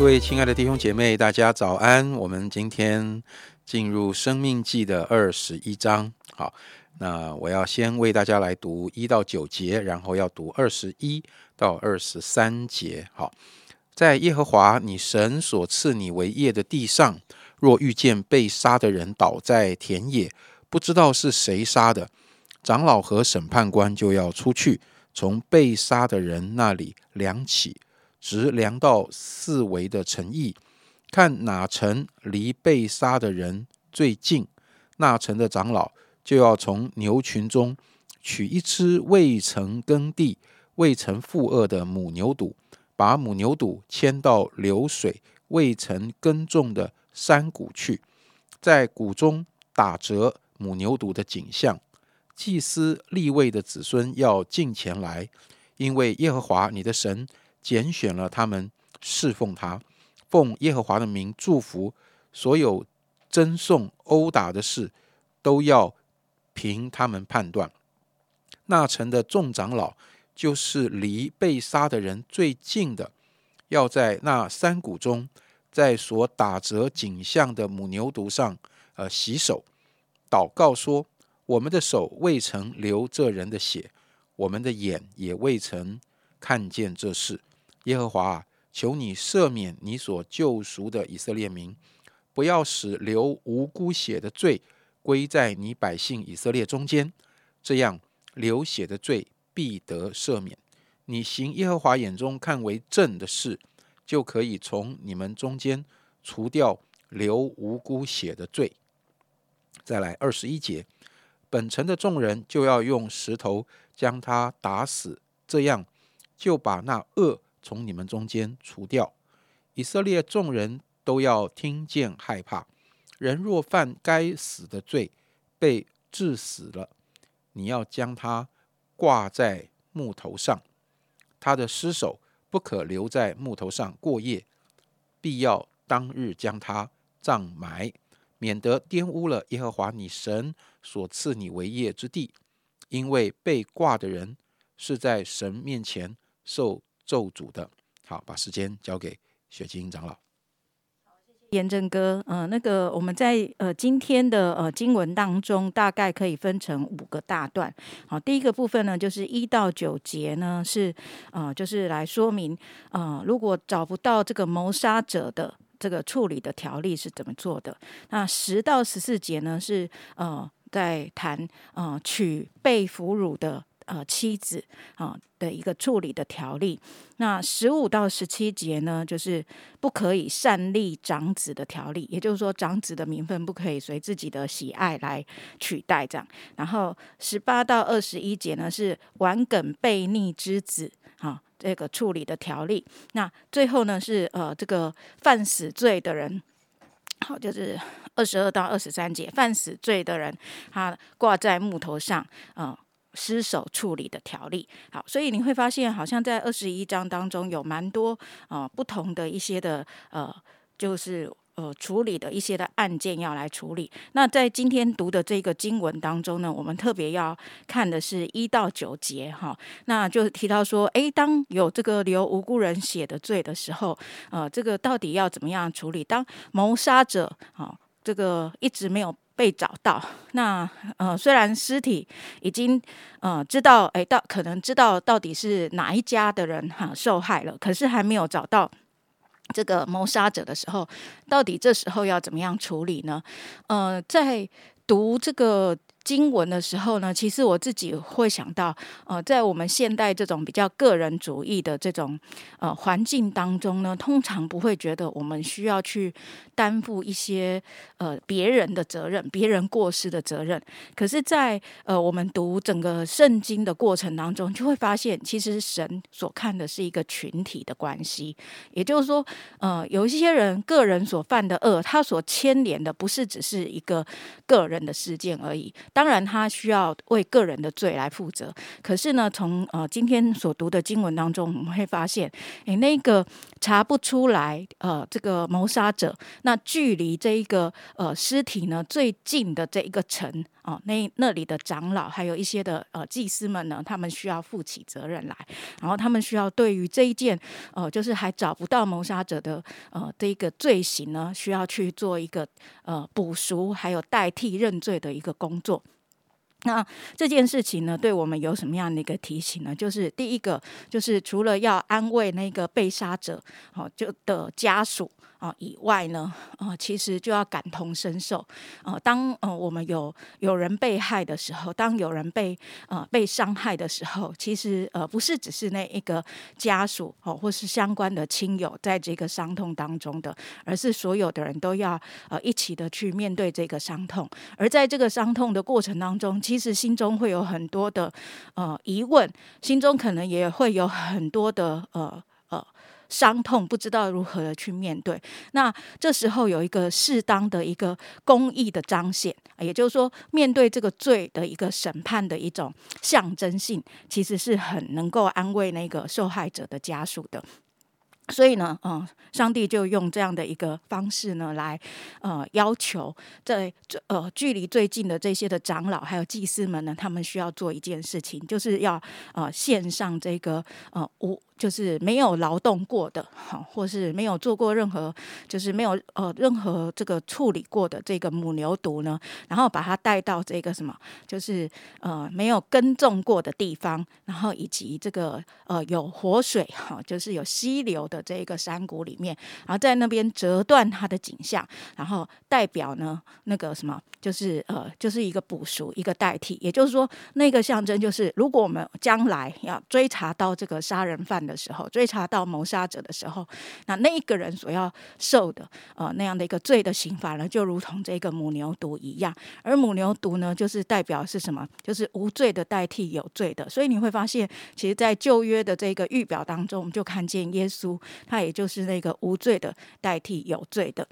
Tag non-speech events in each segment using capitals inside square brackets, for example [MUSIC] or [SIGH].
各位亲爱的弟兄姐妹，大家早安！我们今天进入《生命记》的二十一章。好，那我要先为大家来读一到九节，然后要读二十一到二十三节。好，在耶和华你神所赐你为业的地上，若遇见被杀的人倒在田野，不知道是谁杀的，长老和审判官就要出去，从被杀的人那里量起。直量到四围的城邑，看哪城离被杀的人最近，那城的长老就要从牛群中取一只未曾耕地、未曾负恶的母牛犊，把母牛犊牵到流水未曾耕种的山谷去，在谷中打折母牛犊的景象。祭司立位的子孙要进前来，因为耶和华你的神。拣选了他们侍奉他，奉耶和华的名祝福所有赠送殴打的事，都要凭他们判断。那城的众长老就是离被杀的人最近的，要在那山谷中，在所打折景象的母牛犊上，呃，洗手，祷告说：我们的手未曾流这人的血，我们的眼也未曾看见这事。耶和华啊，求你赦免你所救赎的以色列民，不要使流无辜血的罪归在你百姓以色列中间，这样流血的罪必得赦免。你行耶和华眼中看为正的事，就可以从你们中间除掉流无辜血的罪。再来二十一节，本城的众人就要用石头将他打死，这样就把那恶。从你们中间除掉，以色列众人都要听见害怕。人若犯该死的罪，被致死了，你要将他挂在木头上，他的尸首不可留在木头上过夜，必要当日将他葬埋，免得玷污了耶和华你神所赐你为业之地。因为被挂的人是在神面前受。咒诅的，好，把时间交给雪晶长老。严正哥，呃，那个我们在呃今天的呃经文当中，大概可以分成五个大段。好，第一个部分呢，就是一到九节呢，是呃，就是来说明呃，如果找不到这个谋杀者的这个处理的条例是怎么做的。那十到十四节呢，是呃在谈呃取被俘虏的。呃，妻子啊的一个处理的条例。那十五到十七节呢，就是不可以擅立长子的条例，也就是说，长子的名分不可以随自己的喜爱来取代这样。然后十八到二十一节呢，是顽梗悖逆之子啊这个处理的条例。那最后呢，是呃这个犯死罪的人，好，就是二十二到二十三节，犯死罪的人，他挂在木头上啊。失手处理的条例，好，所以你会发现，好像在二十一章当中有蛮多呃不同的一些的呃，就是呃处理的一些的案件要来处理。那在今天读的这个经文当中呢，我们特别要看的是一到九节哈，那就是提到说，诶，当有这个流无辜人血的罪的时候，呃，这个到底要怎么样处理？当谋杀者啊，这个一直没有。被找到，那呃，虽然尸体已经呃知道，哎，到可能知道到底是哪一家的人哈受害了，可是还没有找到这个谋杀者的时候，到底这时候要怎么样处理呢？呃，在读这个。经文的时候呢，其实我自己会想到，呃，在我们现代这种比较个人主义的这种呃环境当中呢，通常不会觉得我们需要去担负一些呃别人的责任、别人过失的责任。可是，在呃我们读整个圣经的过程当中，就会发现，其实神所看的是一个群体的关系。也就是说，呃，有一些人个人所犯的恶，他所牵连的不是只是一个个人的事件而已。当然他需要为个人的罪来负责。可是呢，从呃今天所读的经文当中，我们会发现，诶，那个查不出来呃这个谋杀者，那距离这一个呃尸体呢最近的这一个城哦，那那里的长老还有一些的呃祭司们呢，他们需要负起责任来，然后他们需要对于这一件呃就是还找不到谋杀者的呃这一个罪行呢，需要去做一个呃补赎，还有代替认罪的一个工作。那这件事情呢，对我们有什么样的一个提醒呢？就是第一个，就是除了要安慰那个被杀者，哦，就的家属。啊，以外呢，啊，其实就要感同身受。啊，当呃我们有有人被害的时候，当有人被呃被伤害的时候，其实呃不是只是那一个家属哦，或是相关的亲友在这个伤痛当中的，而是所有的人都要呃一起的去面对这个伤痛。而在这个伤痛的过程当中，其实心中会有很多的呃疑问，心中可能也会有很多的呃呃。伤痛不知道如何的去面对，那这时候有一个适当的一个公益的彰显，也就是说，面对这个罪的一个审判的一种象征性，其实是很能够安慰那个受害者的家属的。所以呢，嗯，上帝就用这样的一个方式呢，来呃要求在呃距离最近的这些的长老还有祭司们呢，他们需要做一件事情，就是要呃献上这个呃无。就是没有劳动过的，哈，或是没有做过任何，就是没有呃任何这个处理过的这个母牛犊呢，然后把它带到这个什么，就是呃没有耕种过的地方，然后以及这个呃有活水哈，就是有溪流的这个山谷里面，然后在那边折断它的景象，然后代表呢那个什么，就是呃就是一个补赎一个代替，也就是说那个象征就是如果我们将来要追查到这个杀人犯。的时候，追查到谋杀者的时候，那那一个人所要受的呃那样的一个罪的刑罚呢，就如同这个母牛犊一样。而母牛犊呢，就是代表是什么？就是无罪的代替有罪的。所以你会发现，其实，在旧约的这个预表当中，我们就看见耶稣，他也就是那个无罪的代替有罪的。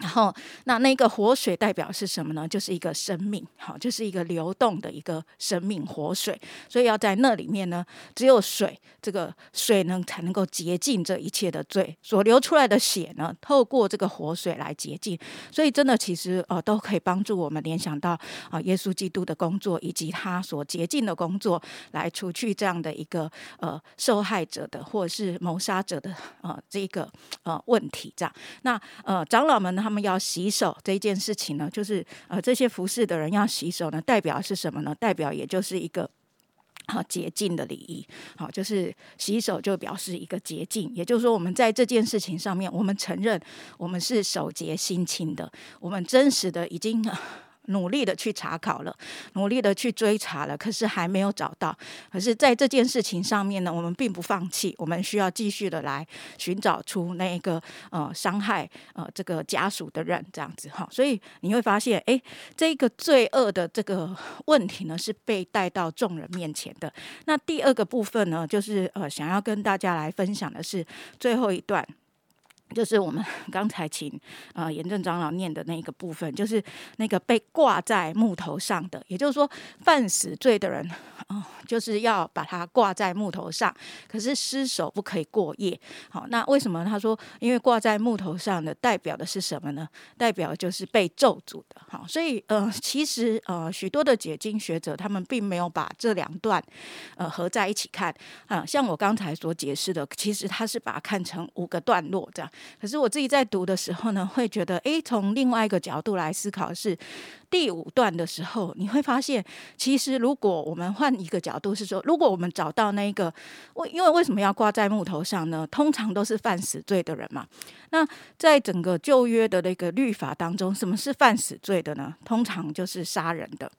然后，那那个活水代表是什么呢？就是一个生命，好，就是一个流动的一个生命活水。所以要在那里面呢，只有水，这个水呢才能够洁净这一切的罪。所流出来的血呢，透过这个活水来洁净。所以真的，其实呃，都可以帮助我们联想到啊，耶稣基督的工作以及他所洁净的工作，来除去这样的一个呃受害者的或者是谋杀者的呃这个呃问题。这样，那呃长老们呢？他们要洗手这件事情呢，就是呃，这些服侍的人要洗手呢，代表是什么呢？代表也就是一个好洁净的礼仪，好，就是洗手就表示一个洁净，也就是说，我们在这件事情上面，我们承认我们是守洁心清的，我们真实的已经。[LAUGHS] 努力的去查考了，努力的去追查了，可是还没有找到。可是，在这件事情上面呢，我们并不放弃，我们需要继续的来寻找出那一个呃伤害呃这个家属的人，这样子哈。所以你会发现，哎，这个罪恶的这个问题呢，是被带到众人面前的。那第二个部分呢，就是呃想要跟大家来分享的是最后一段。就是我们 [LAUGHS] 刚才请呃严正长老念的那个部分，就是那个被挂在木头上的，也就是说犯死罪的人，哦，就是要把它挂在木头上，可是尸首不可以过夜。好，那为什么他说，因为挂在木头上的代表的是什么呢？代表就是被咒诅的。好，所以呃，其实呃，许多的解经学者他们并没有把这两段呃合在一起看啊，像我刚才所解释的，其实他是把它看成五个段落这样。可是我自己在读的时候呢，会觉得，诶，从另外一个角度来思考，是第五段的时候，你会发现，其实如果我们换一个角度，是说，如果我们找到那一个，为因为为什么要挂在木头上呢？通常都是犯死罪的人嘛。那在整个旧约的那个律法当中，什么是犯死罪的呢？通常就是杀人的。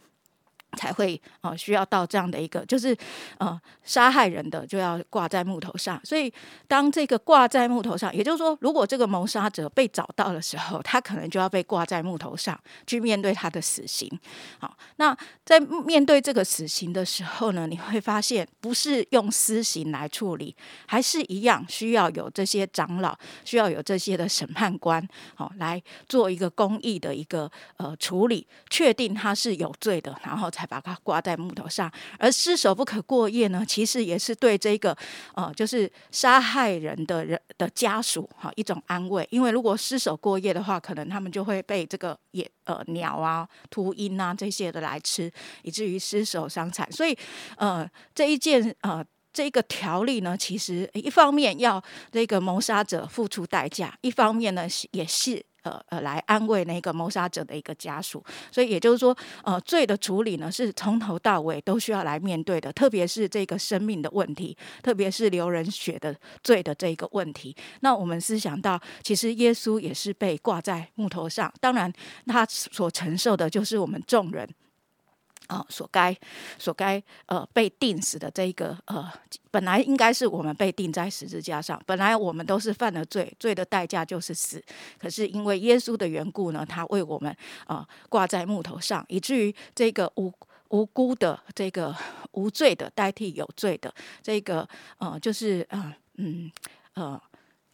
才会呃需要到这样的一个，就是呃杀害人的就要挂在木头上。所以当这个挂在木头上，也就是说，如果这个谋杀者被找到的时候，他可能就要被挂在木头上去面对他的死刑。好，那在面对这个死刑的时候呢，你会发现不是用私刑来处理，还是一样需要有这些长老，需要有这些的审判官，好来做一个公益的一个呃处理，确定他是有罪的，然后才。把它挂在木头上，而尸首不可过夜呢？其实也是对这个呃，就是杀害人的人的家属哈一种安慰。因为如果尸首过夜的话，可能他们就会被这个野呃鸟啊、秃鹰啊这些的来吃，以至于尸首伤残。所以呃，这一件呃这个条例呢，其实一方面要这个谋杀者付出代价，一方面呢也是。呃呃，来安慰那个谋杀者的一个家属，所以也就是说，呃，罪的处理呢，是从头到尾都需要来面对的，特别是这个生命的问题，特别是流人血的罪的这个问题。那我们思想到，其实耶稣也是被挂在木头上，当然他所承受的就是我们众人。啊，所该所该呃被定死的这一个呃，本来应该是我们被定在十字架上，本来我们都是犯了罪，罪的代价就是死。可是因为耶稣的缘故呢，他为我们啊挂在木头上，以至于这个无无辜的这个无罪的代替有罪的这个呃，就是呃嗯呃。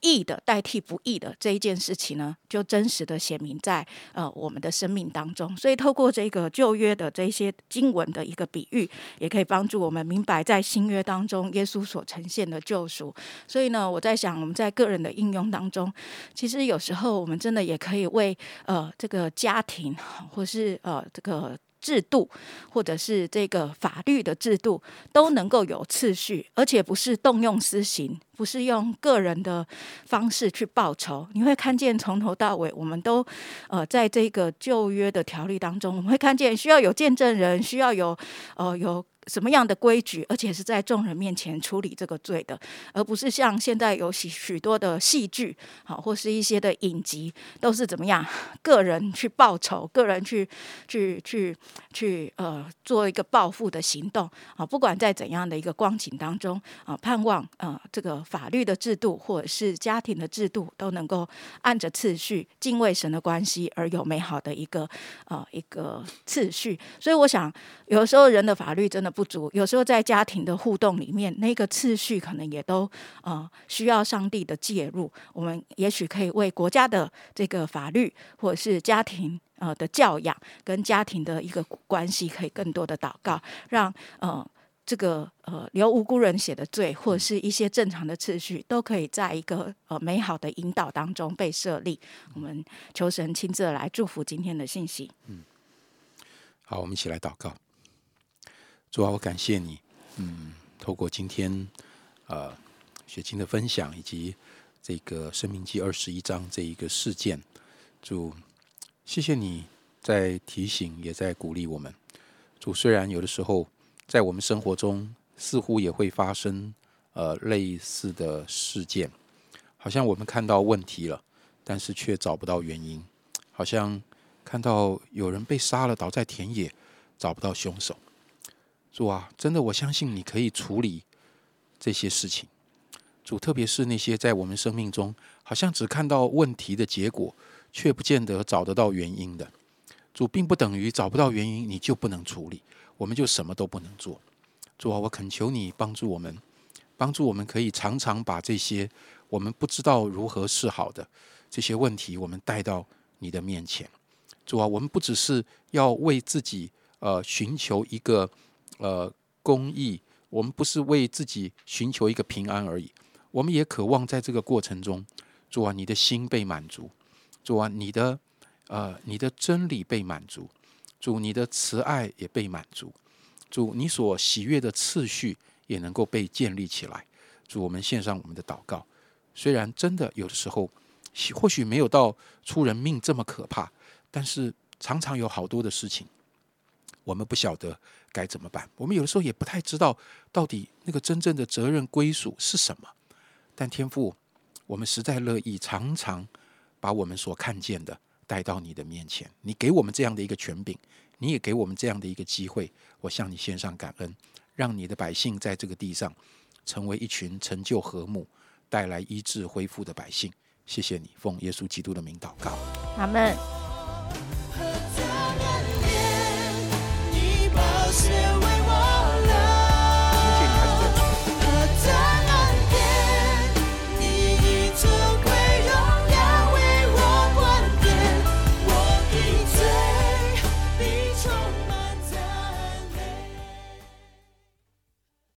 义的代替不义的这一件事情呢，就真实的显明在呃我们的生命当中。所以透过这个旧约的这些经文的一个比喻，也可以帮助我们明白在新约当中耶稣所呈现的救赎。所以呢，我在想我们在个人的应用当中，其实有时候我们真的也可以为呃这个家庭或是呃这个。制度，或者是这个法律的制度，都能够有次序，而且不是动用私刑，不是用个人的方式去报仇。你会看见从头到尾，我们都呃，在这个旧约的条例当中，我们会看见需要有见证人，需要有呃有。什么样的规矩，而且是在众人面前处理这个罪的，而不是像现在有许许多的戏剧，好或是一些的影集，都是怎么样个人去报仇，个人去去去去呃做一个报复的行动啊。不管在怎样的一个光景当中啊，盼望呃这个法律的制度或者是家庭的制度都能够按着次序敬畏神的关系而有美好的一个呃一个次序。所以我想，有时候人的法律真的。不不足，有时候在家庭的互动里面，那个次序可能也都呃需要上帝的介入。我们也许可以为国家的这个法律，或者是家庭呃的教养跟家庭的一个关系，可以更多的祷告，让呃这个呃留无辜人写的罪，或者是一些正常的次序，都可以在一个呃美好的引导当中被设立。我们求神亲自来祝福今天的信息。嗯，好，我们一起来祷告。主啊，我感谢你，嗯，透过今天呃雪清的分享，以及这个《生命记》二十一章这一个事件，主，谢谢你在提醒，也在鼓励我们。主，虽然有的时候在我们生活中似乎也会发生呃类似的事件，好像我们看到问题了，但是却找不到原因，好像看到有人被杀了，倒在田野，找不到凶手。主啊，真的，我相信你可以处理这些事情。主，特别是那些在我们生命中好像只看到问题的结果，却不见得找得到原因的。主，并不等于找不到原因你就不能处理，我们就什么都不能做。主啊，我恳求你帮助我们，帮助我们可以常常把这些我们不知道如何是好的这些问题，我们带到你的面前。主啊，我们不只是要为自己呃寻求一个。呃，公益，我们不是为自己寻求一个平安而已，我们也渴望在这个过程中，主啊，你的心被满足，主啊，你的呃，你的真理被满足，主你的慈爱也被满足，主你所喜悦的次序也能够被建立起来。主，我们献上我们的祷告，虽然真的有的时候或许没有到出人命这么可怕，但是常常有好多的事情。我们不晓得该怎么办，我们有的时候也不太知道到底那个真正的责任归属是什么。但天父，我们实在乐意常常把我们所看见的带到你的面前，你给我们这样的一个权柄，你也给我们这样的一个机会，我向你献上感恩，让你的百姓在这个地上成为一群成就和睦、带来医治恢复的百姓。谢谢你，奉耶稣基督的名祷告，阿门。